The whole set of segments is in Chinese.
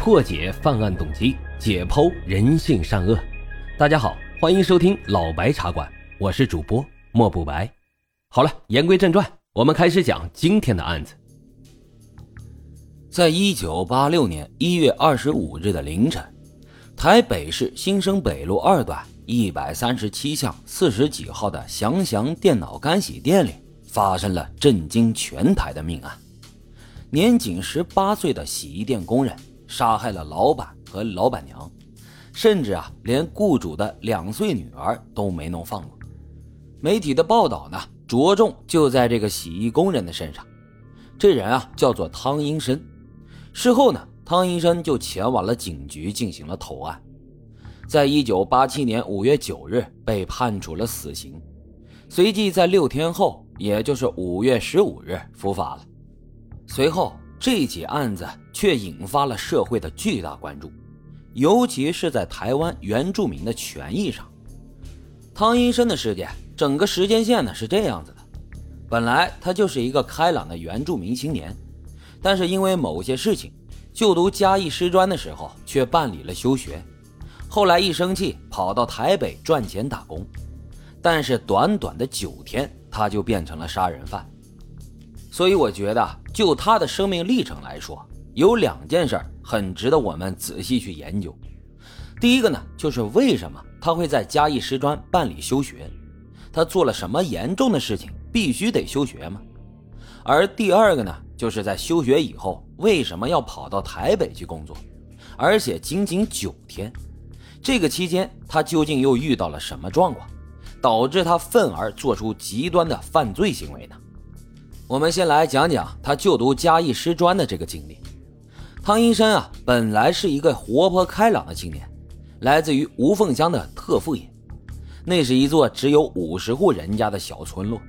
破解犯案动机，解剖人性善恶。大家好，欢迎收听老白茶馆，我是主播莫不白。好了，言归正传，我们开始讲今天的案子。在一九八六年一月二十五日的凌晨，台北市新生北路二段一百三十七巷四十几号的祥祥电脑干洗店里，发生了震惊全台的命案。年仅十八岁的洗衣店工人。杀害了老板和老板娘，甚至啊，连雇主的两岁女儿都没能放过。媒体的报道呢，着重就在这个洗衣工人的身上。这人啊，叫做汤英生。事后呢，汤英生就前往了警局进行了投案，在一九八七年五月九日被判处了死刑，随即在六天后，也就是五月十五日伏法了。随后。这起案子却引发了社会的巨大关注，尤其是在台湾原住民的权益上。汤医生的事件整个时间线呢是这样子的：本来他就是一个开朗的原住民青年，但是因为某些事情，就读嘉义师专的时候却办理了休学，后来一生气跑到台北赚钱打工，但是短短的九天他就变成了杀人犯。所以我觉得，就他的生命历程来说，有两件事很值得我们仔细去研究。第一个呢，就是为什么他会在嘉义师专办理休学？他做了什么严重的事情，必须得休学吗？而第二个呢，就是在休学以后，为什么要跑到台北去工作，而且仅仅九天？这个期间，他究竟又遇到了什么状况，导致他愤而做出极端的犯罪行为呢？我们先来讲讲他就读嘉义师专的这个经历。汤医生啊，本来是一个活泼开朗的青年，来自于吴凤乡的特富野，那是一座只有五十户人家的小村落。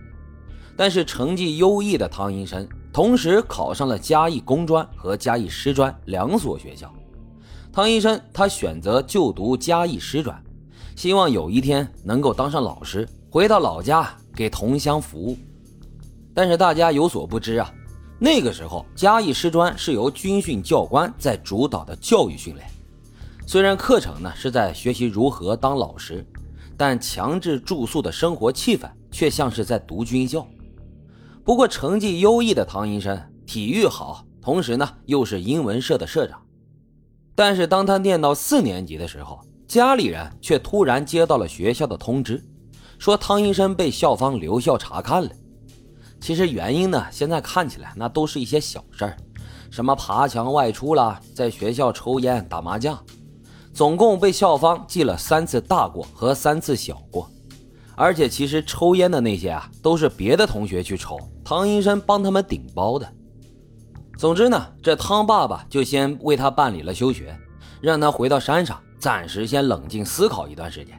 但是成绩优异的汤医生，同时考上了嘉义工专和嘉义师专两所学校。汤医生他选择就读嘉义师专，希望有一天能够当上老师，回到老家给同乡服务。但是大家有所不知啊，那个时候嘉义师专是由军训教官在主导的教育训练，虽然课程呢是在学习如何当老师，但强制住宿的生活气氛却像是在读军校。不过成绩优异的唐医生体育好，同时呢又是英文社的社长。但是当他念到四年级的时候，家里人却突然接到了学校的通知，说汤医生被校方留校查看了。其实原因呢，现在看起来那都是一些小事儿，什么爬墙外出啦，在学校抽烟打麻将，总共被校方记了三次大过和三次小过。而且其实抽烟的那些啊，都是别的同学去抽，汤医生帮他们顶包的。总之呢，这汤爸爸就先为他办理了休学，让他回到山上，暂时先冷静思考一段时间。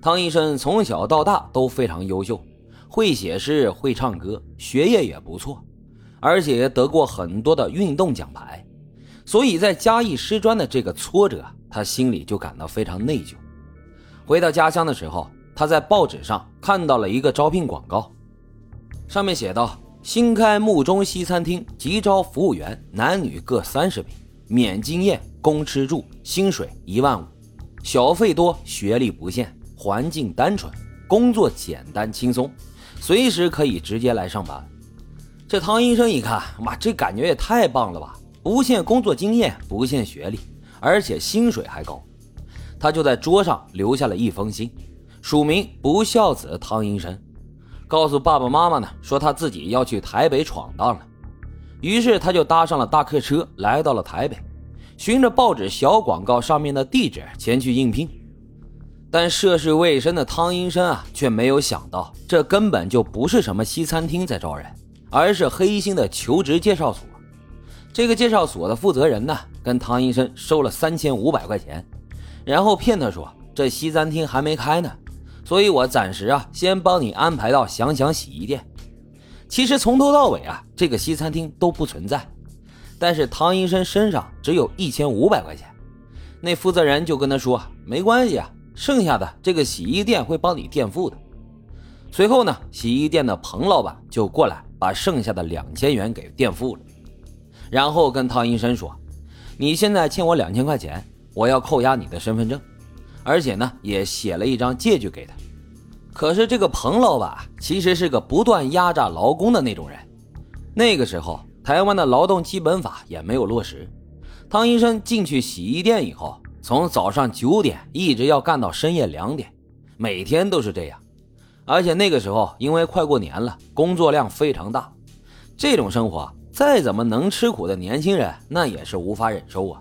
汤医生从小到大都非常优秀。会写诗，会唱歌，学业也不错，而且得过很多的运动奖牌，所以在嘉义师专的这个挫折，他心里就感到非常内疚。回到家乡的时候，他在报纸上看到了一个招聘广告，上面写道：“新开木中西餐厅，急招服务员，男女各三十名，免经验，供吃住，薪水一万五，小费多，学历不限，环境单纯，工作简单轻松。”随时可以直接来上班。这汤医生一看，妈，这感觉也太棒了吧！不限工作经验，不限学历，而且薪水还高。他就在桌上留下了一封信，署名“不孝子汤医生”，告诉爸爸妈妈呢，说他自己要去台北闯荡了。于是他就搭上了大客车，来到了台北，循着报纸小广告上面的地址前去应聘。但涉世未深的汤医生啊，却没有想到，这根本就不是什么西餐厅在招人，而是黑心的求职介绍所。这个介绍所的负责人呢，跟汤医生收了三千五百块钱，然后骗他说这西餐厅还没开呢，所以我暂时啊，先帮你安排到祥祥洗衣店。其实从头到尾啊，这个西餐厅都不存在，但是汤医生身上只有一千五百块钱，那负责人就跟他说没关系啊。剩下的这个洗衣店会帮你垫付的。随后呢，洗衣店的彭老板就过来把剩下的两千元给垫付了，然后跟汤医生说：“你现在欠我两千块钱，我要扣押你的身份证，而且呢，也写了一张借据给他。可是这个彭老板其实是个不断压榨劳工的那种人。那个时候，台湾的劳动基本法也没有落实。汤医生进去洗衣店以后，从早上九点一直要干到深夜两点，每天都是这样。而且那个时候，因为快过年了，工作量非常大，这种生活。再怎么能吃苦的年轻人，那也是无法忍受啊！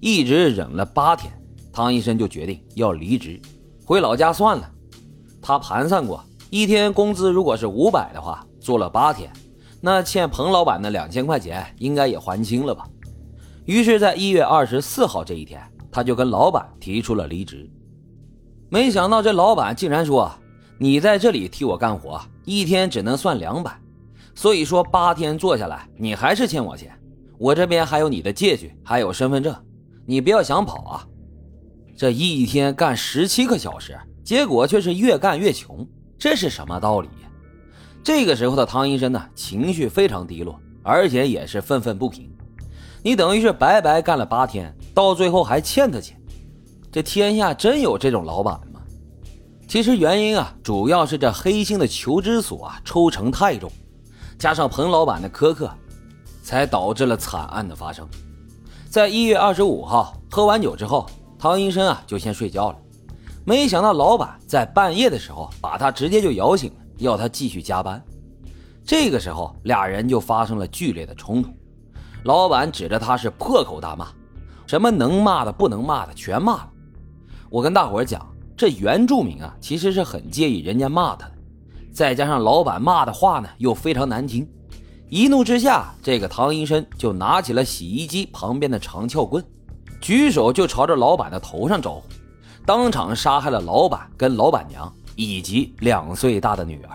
一直忍了八天，汤医生就决定要离职，回老家算了。他盘算过，一天工资如果是五百的话，做了八天，那欠彭老板的两千块钱应该也还清了吧？于是，在一月二十四号这一天，他就跟老板提出了离职。没想到这老板竟然说：“你在这里替我干活，一天只能算两百。”所以说八天做下来，你还是欠我钱。我这边还有你的借据，还有身份证，你不要想跑啊！这一天干十七个小时，结果却是越干越穷，这是什么道理？这个时候的汤医生呢，情绪非常低落，而且也是愤愤不平。你等于是白白干了八天，到最后还欠他钱。这天下真有这种老板吗？其实原因啊，主要是这黑心的求职所啊，抽成太重。加上彭老板的苛刻，才导致了惨案的发生。在一月二十五号喝完酒之后，唐医生啊就先睡觉了。没想到老板在半夜的时候把他直接就摇醒了，要他继续加班。这个时候，俩人就发生了剧烈的冲突。老板指着他是破口大骂，什么能骂的不能骂的全骂了。我跟大伙讲，这原住民啊其实是很介意人家骂他的。再加上老板骂的话呢，又非常难听，一怒之下，这个唐医生就拿起了洗衣机旁边的长撬棍，举手就朝着老板的头上招呼，当场杀害了老板跟老板娘以及两岁大的女儿。